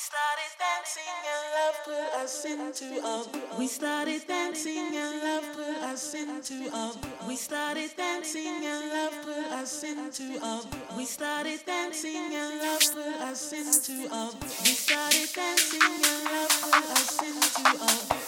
started dancing and love put us into a We started dancing and love put us into a We started dancing and love put us into a We started dancing and love put us into a We started dancing and love put us into a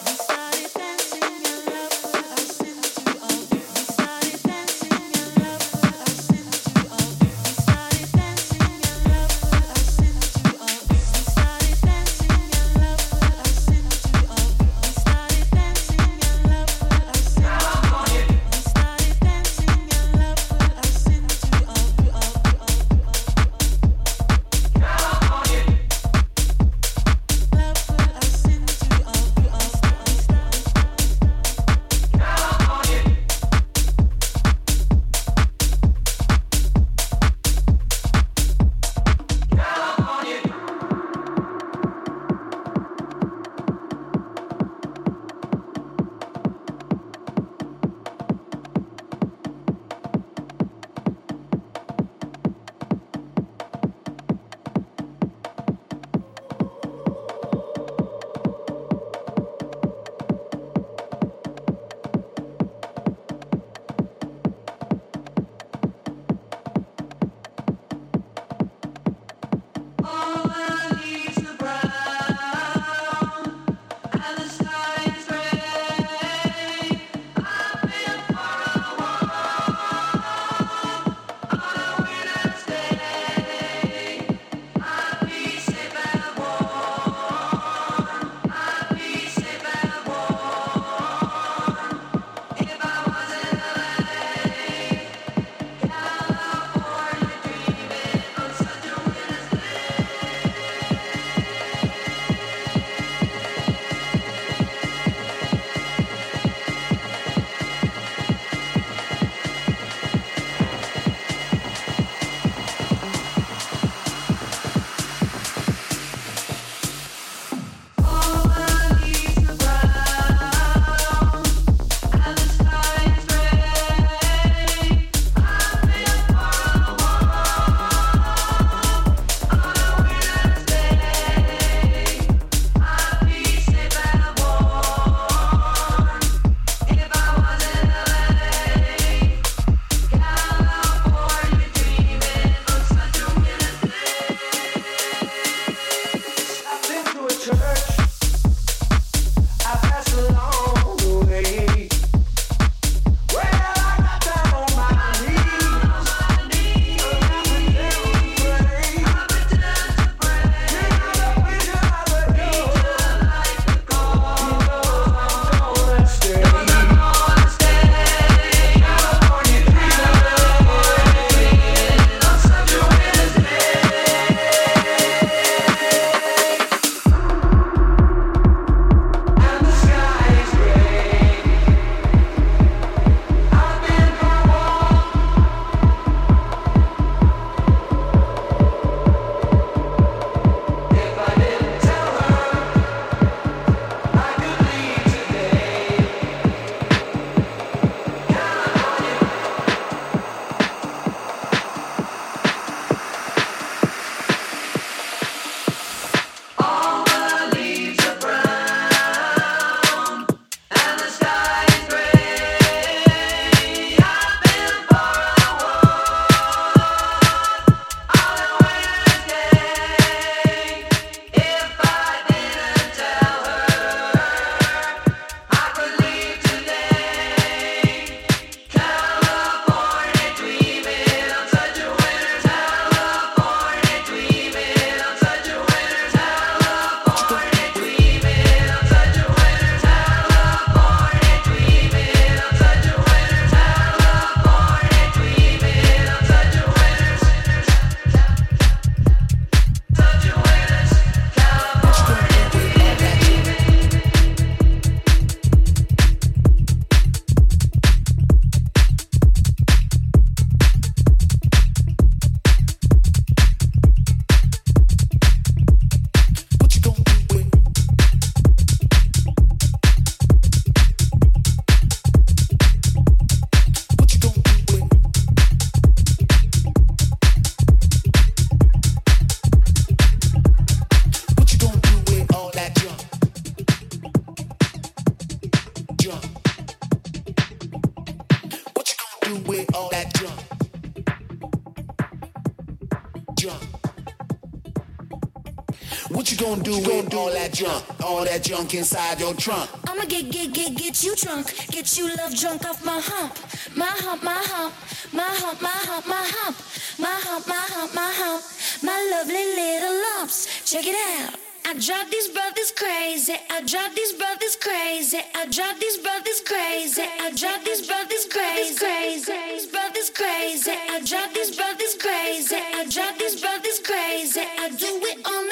all that junk inside your trunk. I'ma get, get, get, get you drunk. Get you love drunk off my hump. My hump, my hump. My hump, my hump, my hump. My hump, my hump, my hump. My lovely little lumps. Check it out. I drive these brothers crazy. I drive these brothers crazy. I drive these brothers crazy. I drive these brothers crazy. Crazy. Brothers crazy. I drive these brothers crazy. I drive these brothers crazy. I do it on the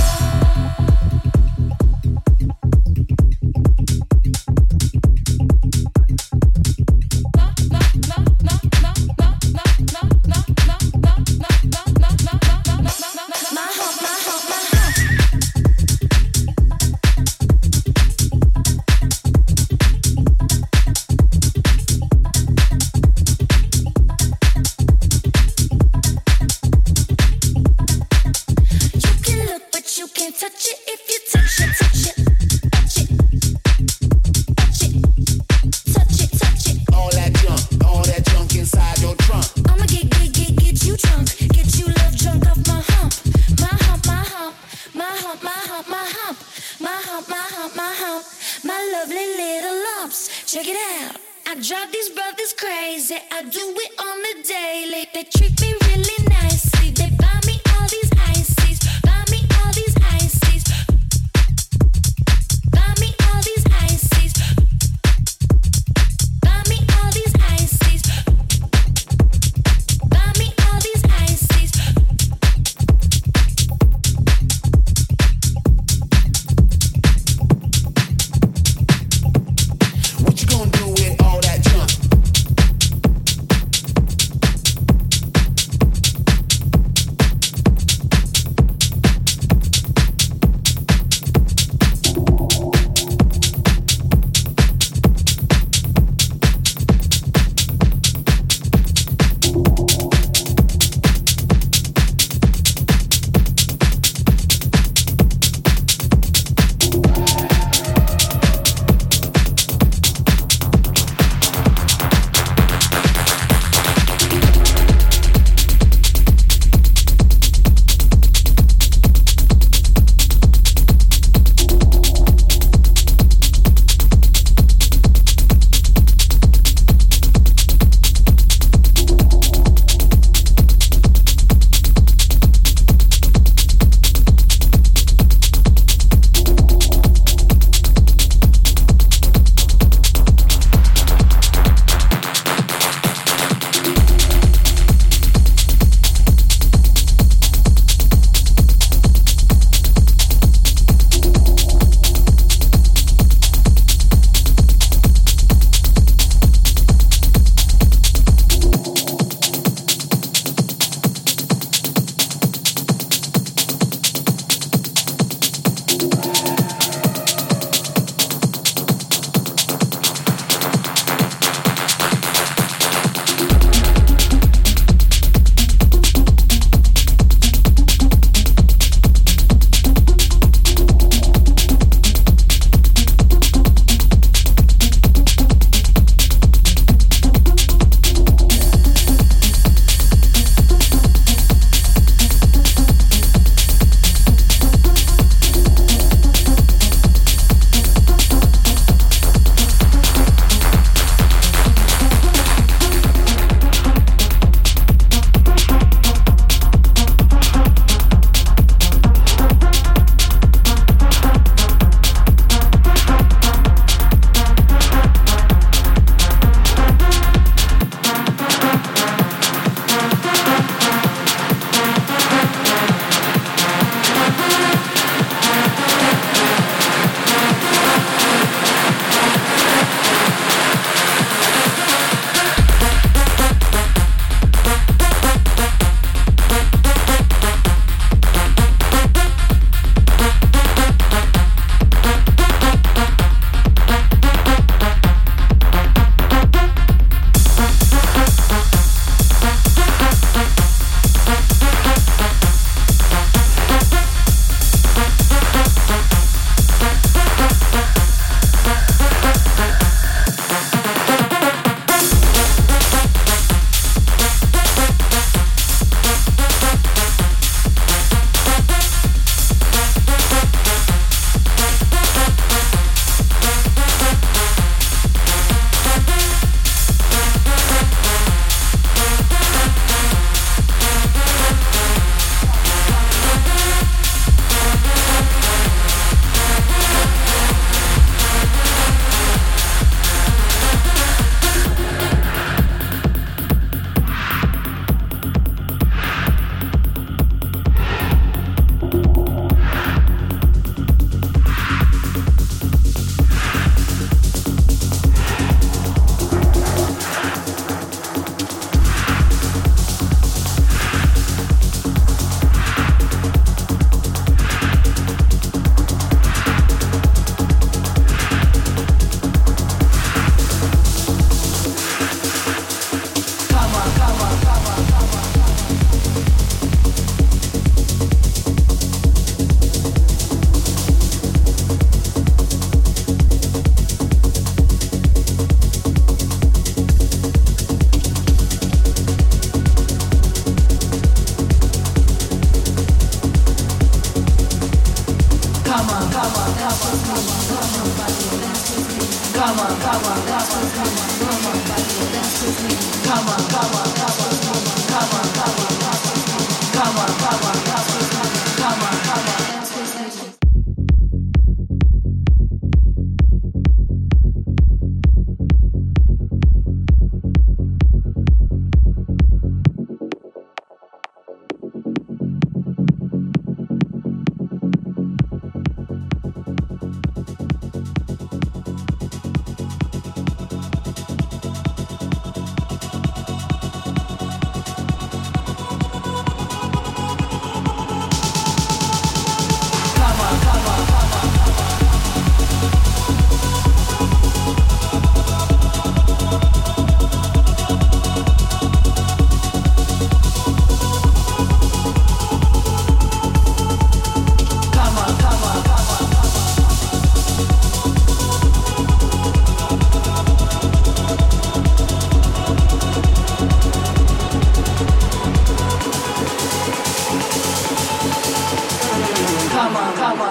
With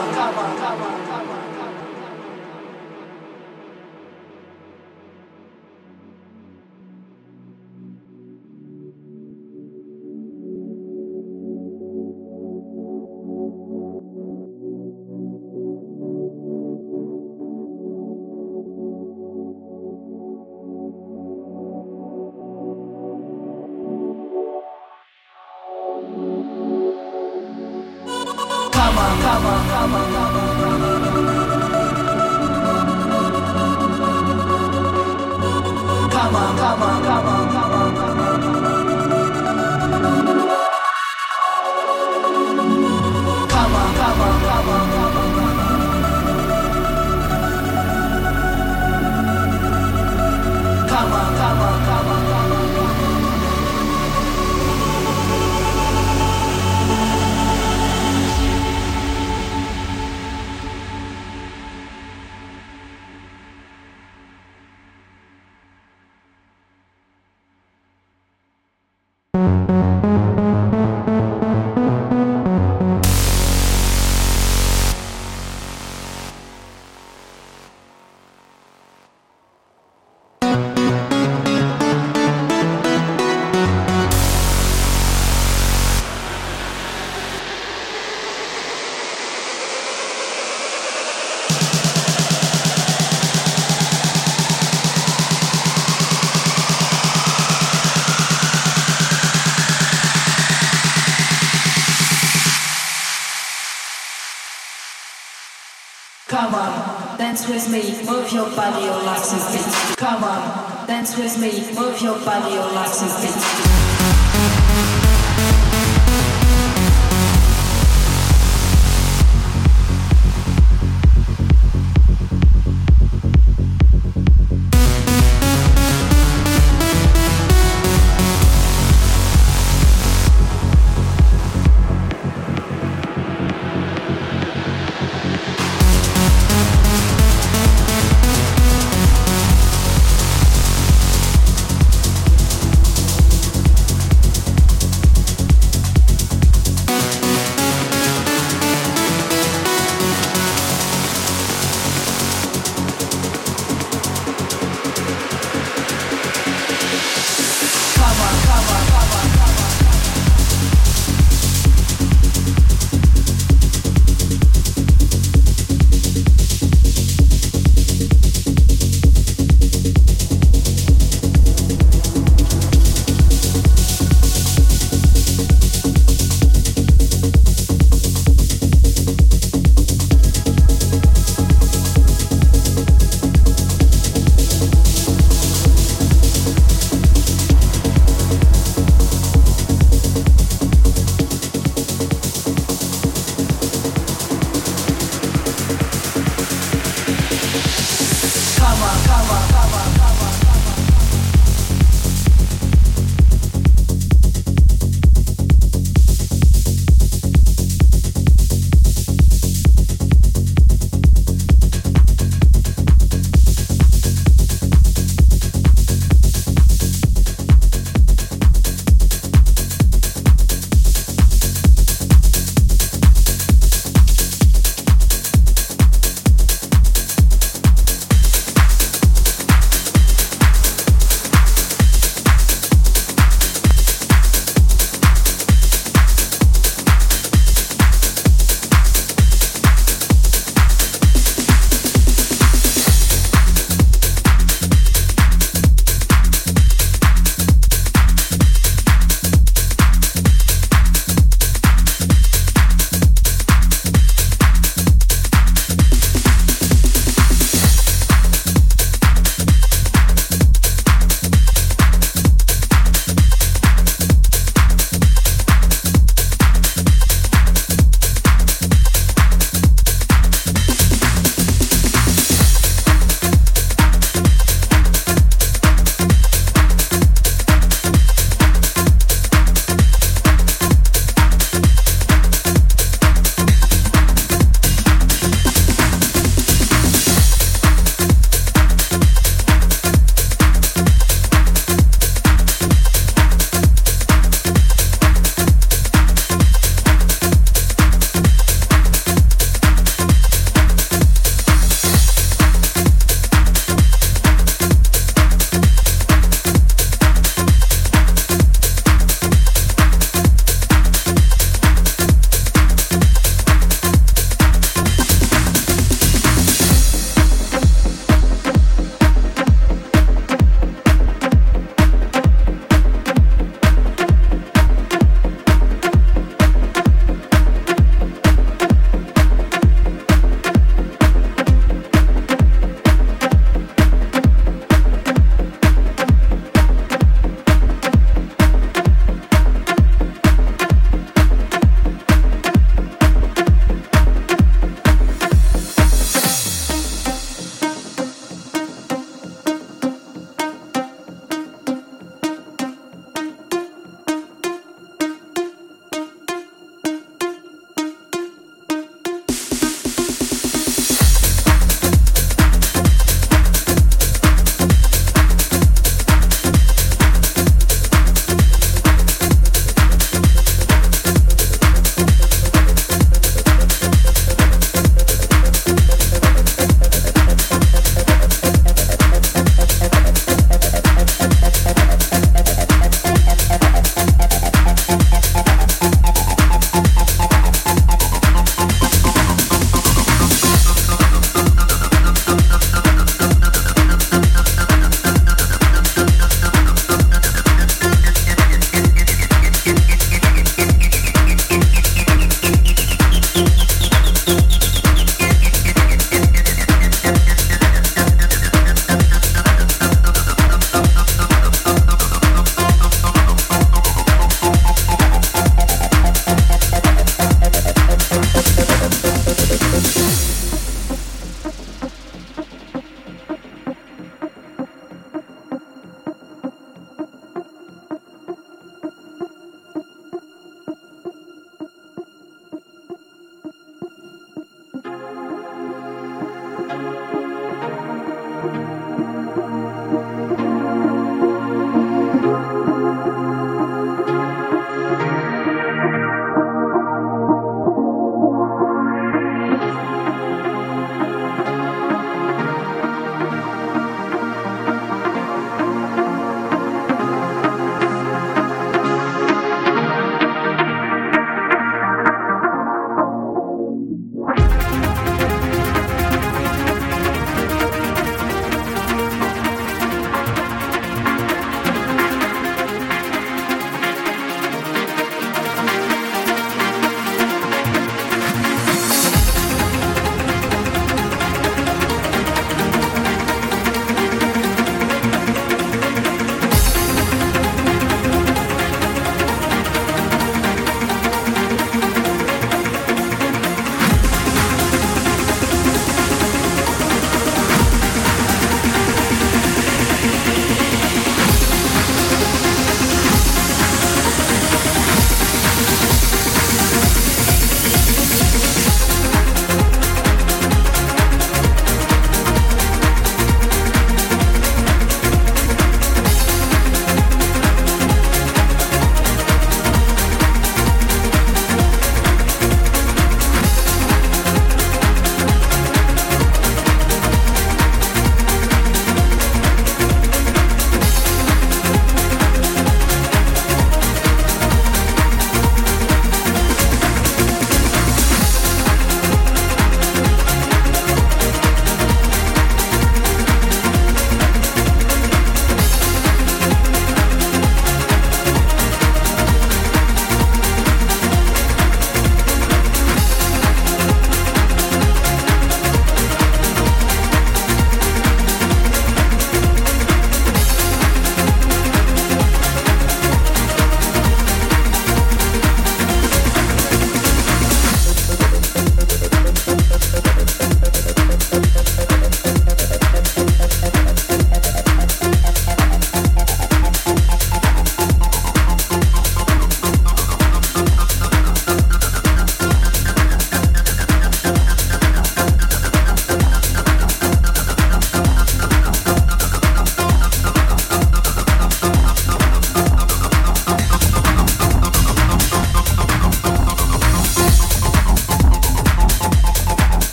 me, move your body, your and feet. Come on, dance with me, move your body, your legs and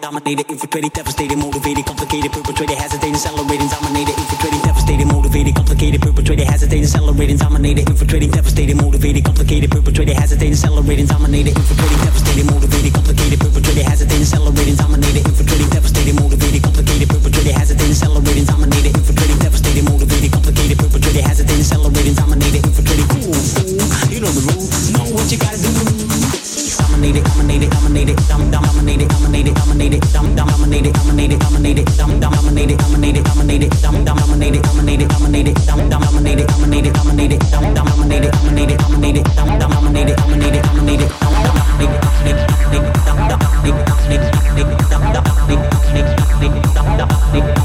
accelerating, dominated, infiltrating, devastated, motivated, complicated, perpetrated, hesitating, accelerating, dominated, infiltrating, devastated, motivated, complicated, perpetrated, hesitating, accelerating, dominated, infiltrating, devastated, motivated, complicated, perpetrated, hesitating, accelerating, dominated, infiltrating, devastated, motivated, complicated, perpetrated, hesitating, accelerating, dominated, infiltrating, devastated, motivated, complicated, perpetrated, hesitating, accelerating, dominated, infiltrating, devastated, motivated, complicated, perpetrated, hesitating, accelerating, dominated, infiltrating. Ooh, ooh, you know the rules. Know what you gotta do. dominate it, dominate it, dominate it, dom dominate it, dominate it, dominate it, dom dominate it, dominate it, dominate it, dom dominate it, dominate it, dominate it, dom dominate it, dominate it, dominate it, dom dominate it, dominate it, dominate it, dom dominate it, dominate it, dominate it, dom dominate it, dominate it, dominate it, dom dominate it, dominate it, dominate it, dom dominate it, dominate it, dominate it, dom dominate it, dominate it, dominate it, dom dominate it, dominate it, dominate it, dom dominate it, dominate it, dominate it, dom dominate it, dominate it, dominate it, dom dominate it, dominate it, dominate it, dom dominate it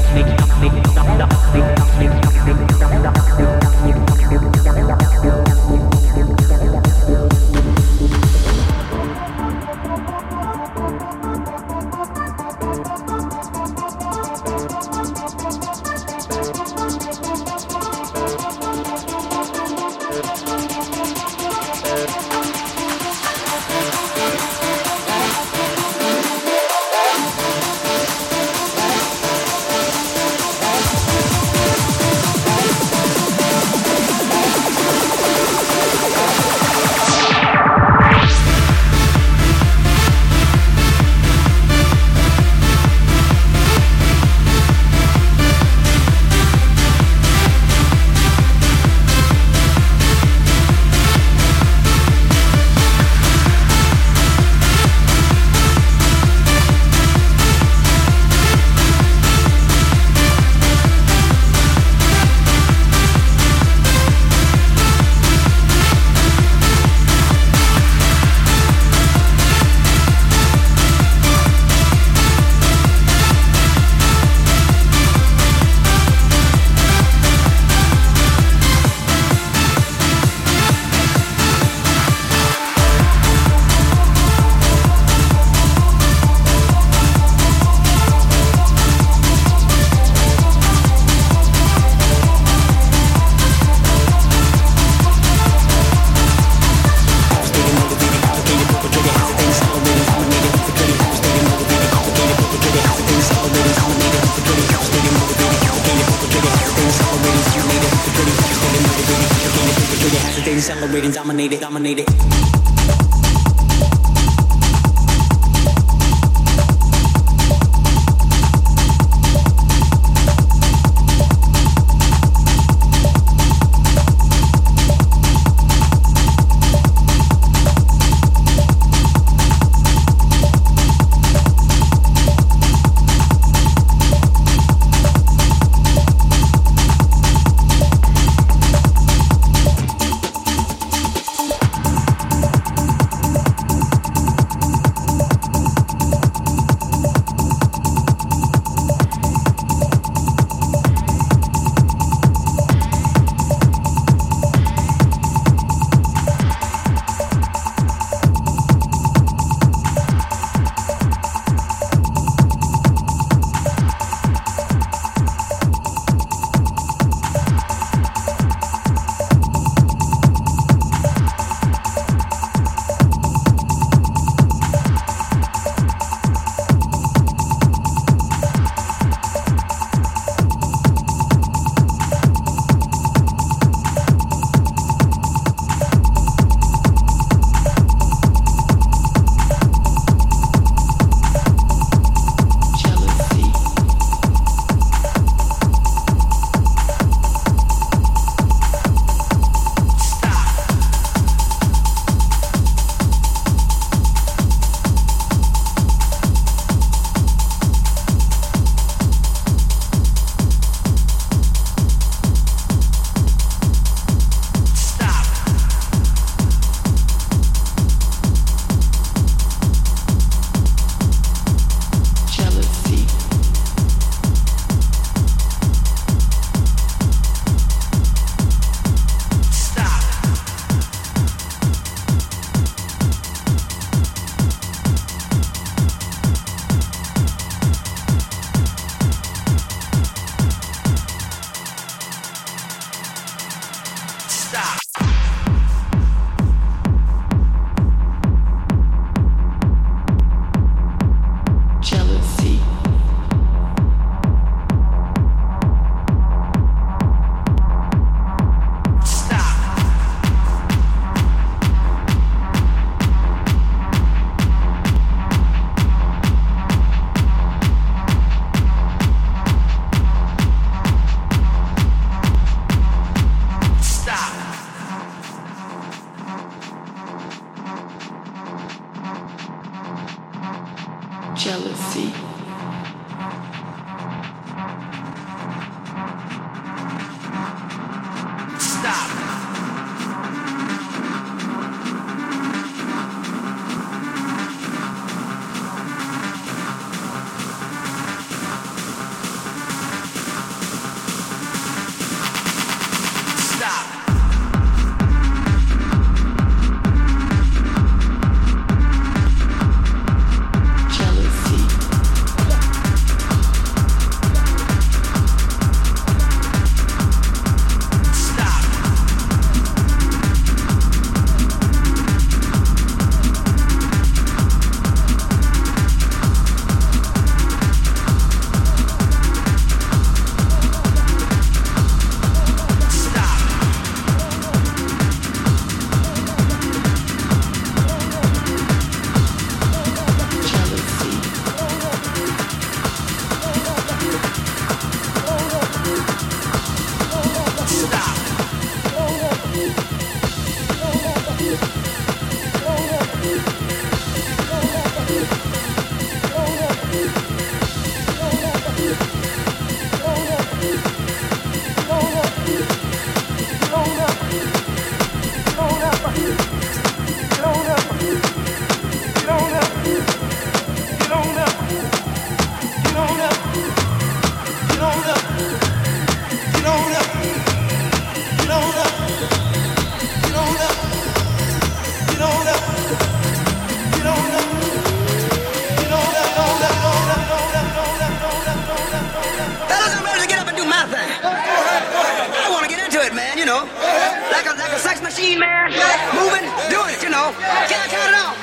machine, man. Moving, doing it, you know. Can I count it out?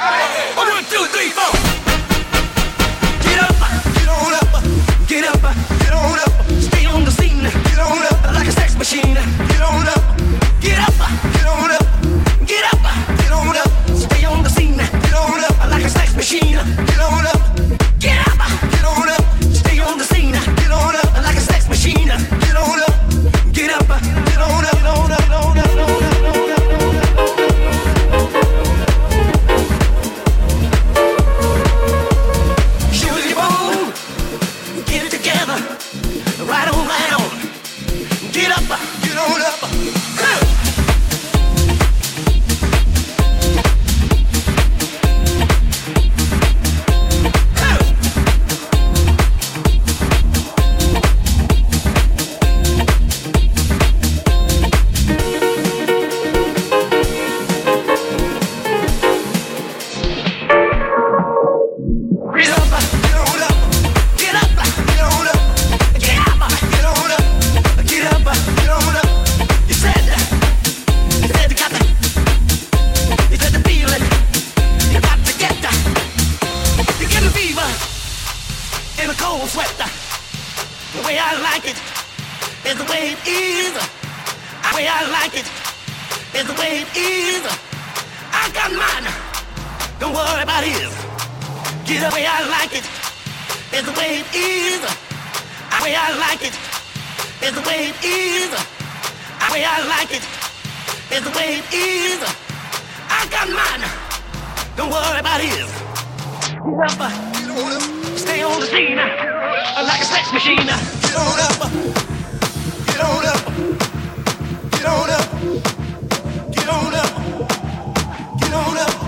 One, two, three, four. Get up, get on up, get up, get on up. Stay on the scene, get on up like a sex machine. Get on up, get up, get on up, get up, get on up. Stay on the scene, get on up like a sex machine. Get on up, get up, get on up. Stay on the scene, get on up like a sex machine. Get on up, get up, get on up, get on up, get on up. Don't worry about his. Get the way I like it. It's the way it is. The way I like it. It's the way it is. The way I like it. It's the way it is. I got mine. Don't worry about his. Get up. Stay on the scene. Like a sex machine. Get on up. Get on up. Get on up. Get on up. Get on up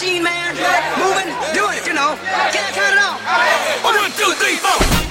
machine, man. Moving, doing it, you know. Can't turn it off. One, two, three, four.